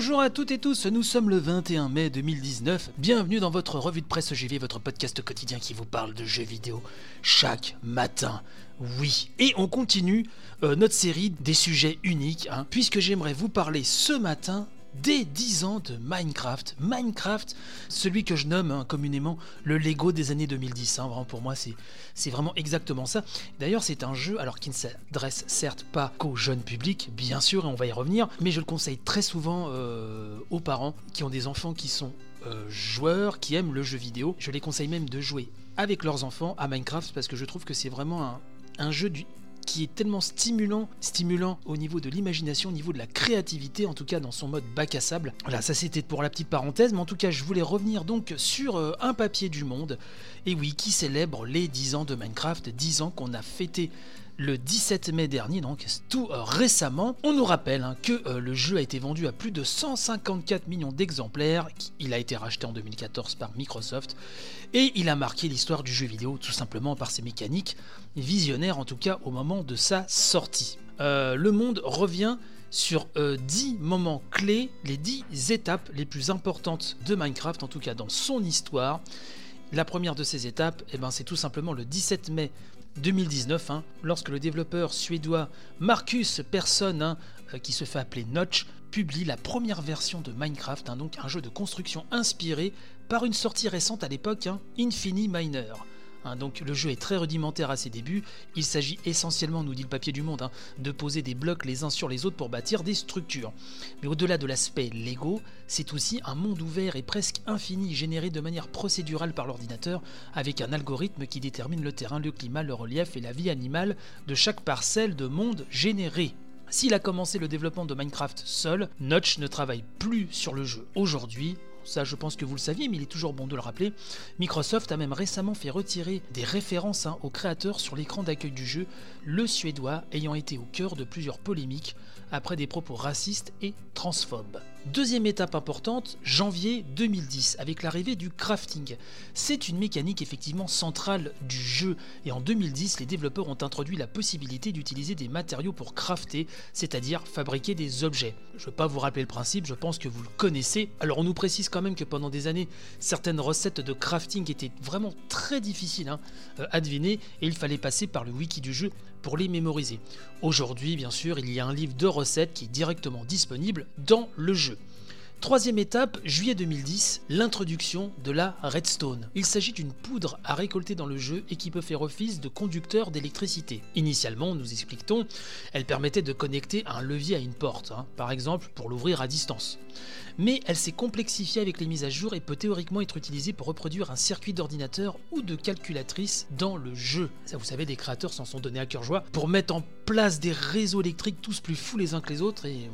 Bonjour à toutes et tous, nous sommes le 21 mai 2019. Bienvenue dans votre revue de presse JV, votre podcast quotidien qui vous parle de jeux vidéo chaque matin. Oui, et on continue euh, notre série des sujets uniques, hein, puisque j'aimerais vous parler ce matin des 10 ans de Minecraft. Minecraft, celui que je nomme hein, communément le Lego des années 2010. Hein. pour moi, c'est vraiment exactement ça. D'ailleurs, c'est un jeu, alors qui ne s'adresse certes pas qu'au jeune public, bien sûr, et on va y revenir, mais je le conseille très souvent euh, aux parents qui ont des enfants qui sont euh, joueurs, qui aiment le jeu vidéo. Je les conseille même de jouer avec leurs enfants à Minecraft parce que je trouve que c'est vraiment un jeu du, qui est tellement stimulant, stimulant au niveau de l'imagination, au niveau de la créativité, en tout cas dans son mode bac à sable. Voilà, ça c'était pour la petite parenthèse, mais en tout cas je voulais revenir donc sur euh, un papier du monde, et oui, qui célèbre les 10 ans de Minecraft, 10 ans qu'on a fêté le 17 mai dernier, donc tout euh, récemment. On nous rappelle hein, que euh, le jeu a été vendu à plus de 154 millions d'exemplaires. Il a été racheté en 2014 par Microsoft et il a marqué l'histoire du jeu vidéo tout simplement par ses mécaniques visionnaires, en tout cas au moment de sa sortie. Euh, le monde revient sur 10 moments clés, les 10 étapes les plus importantes de Minecraft, en tout cas dans son histoire. La première de ces étapes, eh ben, c'est tout simplement le 17 mai 2019, hein, lorsque le développeur suédois Marcus Persson, hein, euh, qui se fait appeler Notch, publie la première version de Minecraft, hein, donc un jeu de construction inspiré par une sortie récente à l'époque, Infini Miner. Hein, donc le jeu est très rudimentaire à ses débuts. Il s'agit essentiellement, nous dit le papier du monde, hein, de poser des blocs les uns sur les autres pour bâtir des structures. Mais au-delà de l'aspect Lego, c'est aussi un monde ouvert et presque infini généré de manière procédurale par l'ordinateur avec un algorithme qui détermine le terrain, le climat, le relief et la vie animale de chaque parcelle de monde généré. S'il a commencé le développement de Minecraft seul, Notch ne travaille plus sur le jeu. Aujourd'hui, ça je pense que vous le saviez, mais il est toujours bon de le rappeler, Microsoft a même récemment fait retirer des références hein, aux créateurs sur l'écran d'accueil du jeu, le suédois ayant été au cœur de plusieurs polémiques après des propos racistes et transphobes. Deuxième étape importante, janvier 2010, avec l'arrivée du crafting. C'est une mécanique effectivement centrale du jeu, et en 2010, les développeurs ont introduit la possibilité d'utiliser des matériaux pour crafter, c'est-à-dire fabriquer des objets. Je ne vais pas vous rappeler le principe, je pense que vous le connaissez. Alors on nous précise quand même que pendant des années, certaines recettes de crafting étaient vraiment très difficiles hein, euh, à deviner, et il fallait passer par le wiki du jeu pour les mémoriser. Aujourd'hui, bien sûr, il y a un livre de recettes qui est directement disponible dans le jeu. Troisième étape, juillet 2010, l'introduction de la redstone. Il s'agit d'une poudre à récolter dans le jeu et qui peut faire office de conducteur d'électricité. Initialement, nous expliquons, elle permettait de connecter un levier à une porte, hein, par exemple pour l'ouvrir à distance. Mais elle s'est complexifiée avec les mises à jour et peut théoriquement être utilisée pour reproduire un circuit d'ordinateur ou de calculatrice dans le jeu. Ça, vous savez, des créateurs s'en sont donnés à cœur joie pour mettre en place des réseaux électriques tous plus fous les uns que les autres et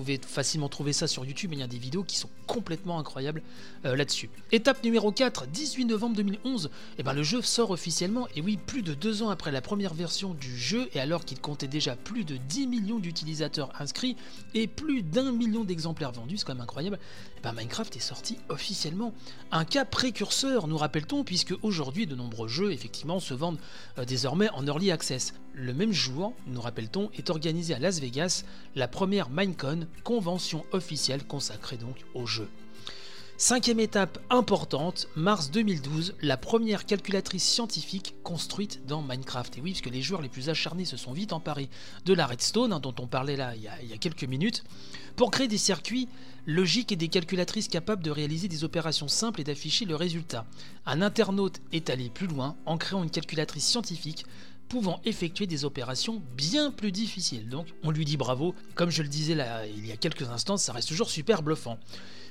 pouvez facilement trouver ça sur YouTube, il y a des vidéos qui sont complètement incroyables euh, là-dessus. Étape numéro 4, 18 novembre 2011, et eh ben le jeu sort officiellement, et oui, plus de deux ans après la première version du jeu, et alors qu'il comptait déjà plus de 10 millions d'utilisateurs inscrits et plus d'un million d'exemplaires vendus, c'est quand même incroyable, eh ben Minecraft est sorti officiellement. Un cas précurseur, nous rappelle-t-on, puisque aujourd'hui de nombreux jeux, effectivement, se vendent euh, désormais en early access. Le même jour, nous rappelle-t-on, est organisé à Las Vegas la première Minecon convention officielle consacrée donc au jeu. Cinquième étape importante, mars 2012, la première calculatrice scientifique construite dans Minecraft. Et oui, puisque les joueurs les plus acharnés se sont vite emparés de la redstone, hein, dont on parlait là il y, a, quelques minutes, pour créer des circuits logiques et des calculatrices capables de réaliser des opérations simples et d'afficher le résultat. Un internaute est allé plus loin en créant une calculatrice scientifique pouvant effectuer des opérations bien plus difficiles. Donc on lui dit bravo. Comme je le disais là il y a quelques instants, ça reste toujours super bluffant.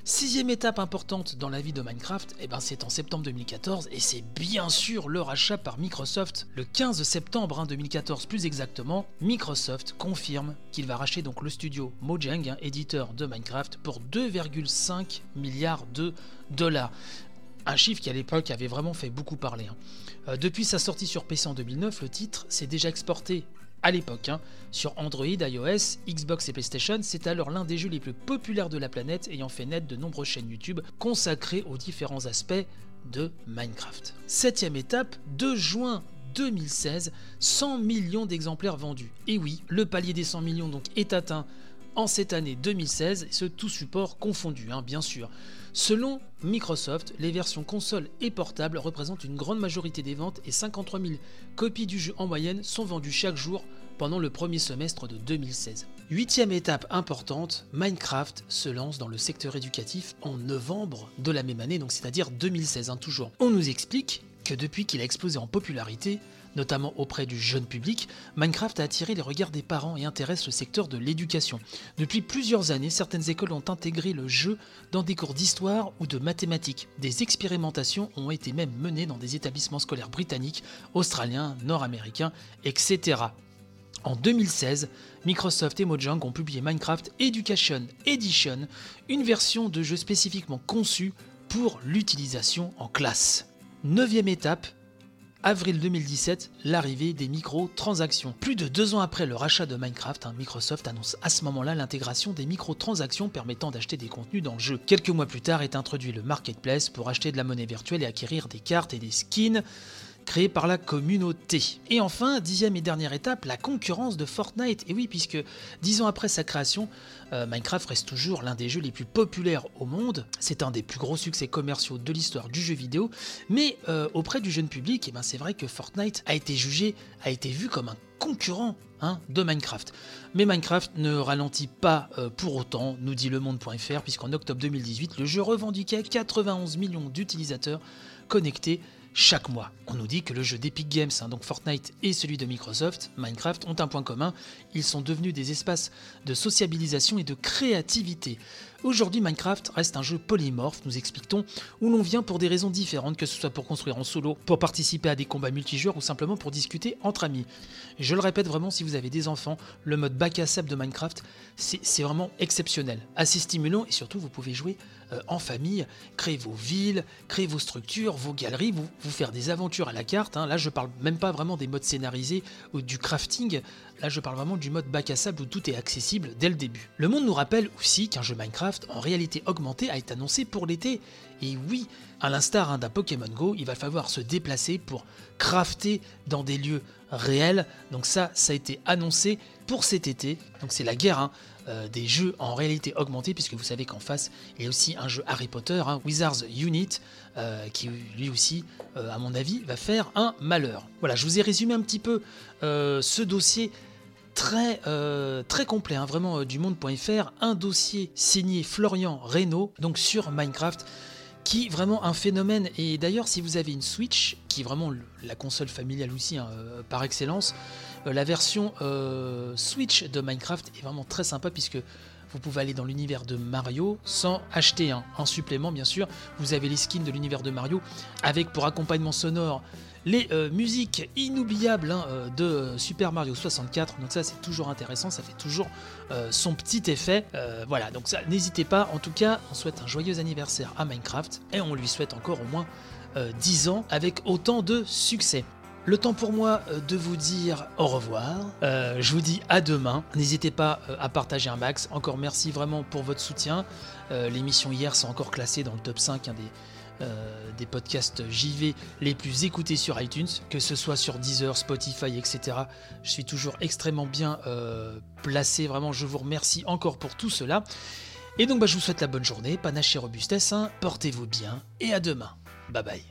Sixième étape importante dans la vie de Minecraft, eh ben c'est en septembre 2014 et c'est bien sûr le rachat par Microsoft. Le 15 septembre 2014 plus exactement, Microsoft confirme qu'il va racheter donc le studio Mojang, hein, éditeur de Minecraft, pour 2,5 milliards de dollars. Un chiffre qui à l'époque avait vraiment fait beaucoup parler. hein. Euh, depuis sa sortie sur PC en 2009, le titre s'est déjà exporté à l'époque hein, sur Android, iOS, Xbox et PlayStation. C'est alors l'un des jeux les plus populaires de la planète, ayant fait naître de nombreuses chaînes YouTube consacrées aux différents aspects de Minecraft. Septième étape, 2 juin 2016, 100 millions d'exemplaires vendus. Et oui, le palier des 100 millions donc est atteint en cette année 2016, et ce tout support confondu, hein, bien sûr. Selon Microsoft, les versions console et portable représentent une grande majorité des ventes et 53 000 copies du jeu en moyenne sont vendues chaque jour pendant le premier semestre de 2016. Huitième étape importante, Minecraft se lance dans le secteur éducatif en novembre de la même année, donc c'est-à-dire 2016 hein, toujours. On nous explique depuis qu'il a explosé en popularité, notamment auprès du jeune public, Minecraft a attiré les regards des parents et intéresse le secteur de l'éducation. Depuis plusieurs années, certaines écoles ont intégré le jeu dans des cours d'histoire ou de mathématiques. Des expérimentations ont été même menées dans des établissements scolaires britanniques, australiens, nord-américains, etc. En 2016, Microsoft et Mojang ont publié Minecraft Education Edition, une version de jeu spécifiquement conçue pour l'utilisation en classe. Neuvième étape, avril 2017, l'arrivée des microtransactions. Plus de deux ans après le rachat de Minecraft, hein, Microsoft annonce à ce moment-là l'intégration des microtransactions permettant d'acheter des contenus dans le jeu. Quelques mois plus tard est introduit le marketplace pour acheter de la monnaie virtuelle et acquérir des cartes et des skins créés par la communauté. Et enfin, dixième et dernière étape, la concurrence de Fortnite. Et oui, puisque dix ans après sa création, euh, Minecraft reste toujours l'un des jeux les plus populaires au monde. C'est un des plus gros succès commerciaux de l'histoire du jeu vidéo. Mais euh, auprès du jeune public, eh ben, c'est vrai que Fortnite a été jugé, a été vu comme un concurrent hein, de Minecraft. Mais Minecraft ne ralentit pas euh, pour autant, nous dit le monde.fr, puisqu'en octobre 2018, le jeu revendiquait 91 millions d'utilisateurs connectés chaque mois. On nous dit que le jeu d'Epic Games, hein, donc Fortnite et celui de Microsoft, Minecraft, ont un point commun, ils sont devenus des espaces de sociabilisation et de créativité. Aujourd'hui, Minecraft reste un jeu polymorphe, nous explique-t-on, où l'on vient pour des raisons différentes, que ce soit pour construire en solo, pour participer à des combats multijoueurs ou simplement pour discuter entre amis. Je le répète vraiment, si vous avez des enfants, le mode bac à sable de Minecraft, c'est vraiment exceptionnel, assez stimulant et surtout vous pouvez jouer euh, en famille, créer vos villes, créer vos structures, vos galeries, vous, faire des aventures à la carte. hein. Là, je parle même pas vraiment des modes scénarisés ou du crafting. Là, je parle vraiment du mode bac à sable où tout est accessible dès le début. Le monde nous rappelle aussi qu'un jeu Minecraft en réalité augmentée a été annoncé pour l'été. Et oui, à l'instar hein, d'un Pokémon Go, il va falloir se déplacer pour crafter dans des lieux réels. Donc ça, ça a été annoncé pour cet été. Donc c'est la guerre hein, euh, des jeux en réalité augmentée, puisque vous savez qu'en face, il y a aussi un jeu Harry Potter, hein, Wizards Unit, euh, qui lui aussi, euh, à mon avis, va faire un malheur. Voilà, je vous ai résumé un petit peu ce dossier très, complet, vraiment du monde.fr, un dossier signé Florian Reynaud, donc sur Minecraft, qui vraiment un phénomène. Et d'ailleurs, si vous avez une Switch, qui est vraiment la console familiale aussi hein, euh, par excellence, euh, la version euh, Switch de Minecraft est vraiment très sympa puisque vous pouvez aller dans l'univers de Mario sans acheter un, un supplément, bien sûr. Vous avez les skins de l'univers de Mario avec pour accompagnement sonore les euh, musiques inoubliables hein, euh, de Super Mario 64. Donc ça c'est toujours intéressant, ça fait toujours euh, son petit effet. Voilà, donc ça n'hésitez pas. En tout cas, on souhaite un joyeux anniversaire à Minecraft et on lui souhaite encore au moins euh, 10 ans avec autant de succès. Le temps pour moi euh, de vous dire au revoir. Euh, je vous dis à demain. N'hésitez pas euh, à partager un max. Encore merci vraiment pour votre soutien. Euh, L'émission hier sont encore classées dans le top 5 hein, des, podcasts JV les plus écoutés sur iTunes, que ce soit sur Deezer, Spotify, etc. Je suis toujours extrêmement bien placé. Vraiment, je vous remercie encore pour tout cela. Et donc, bah, je vous souhaite la bonne journée. Panache et robustesse. hein. Portez-vous bien. Et à demain. Bye bye.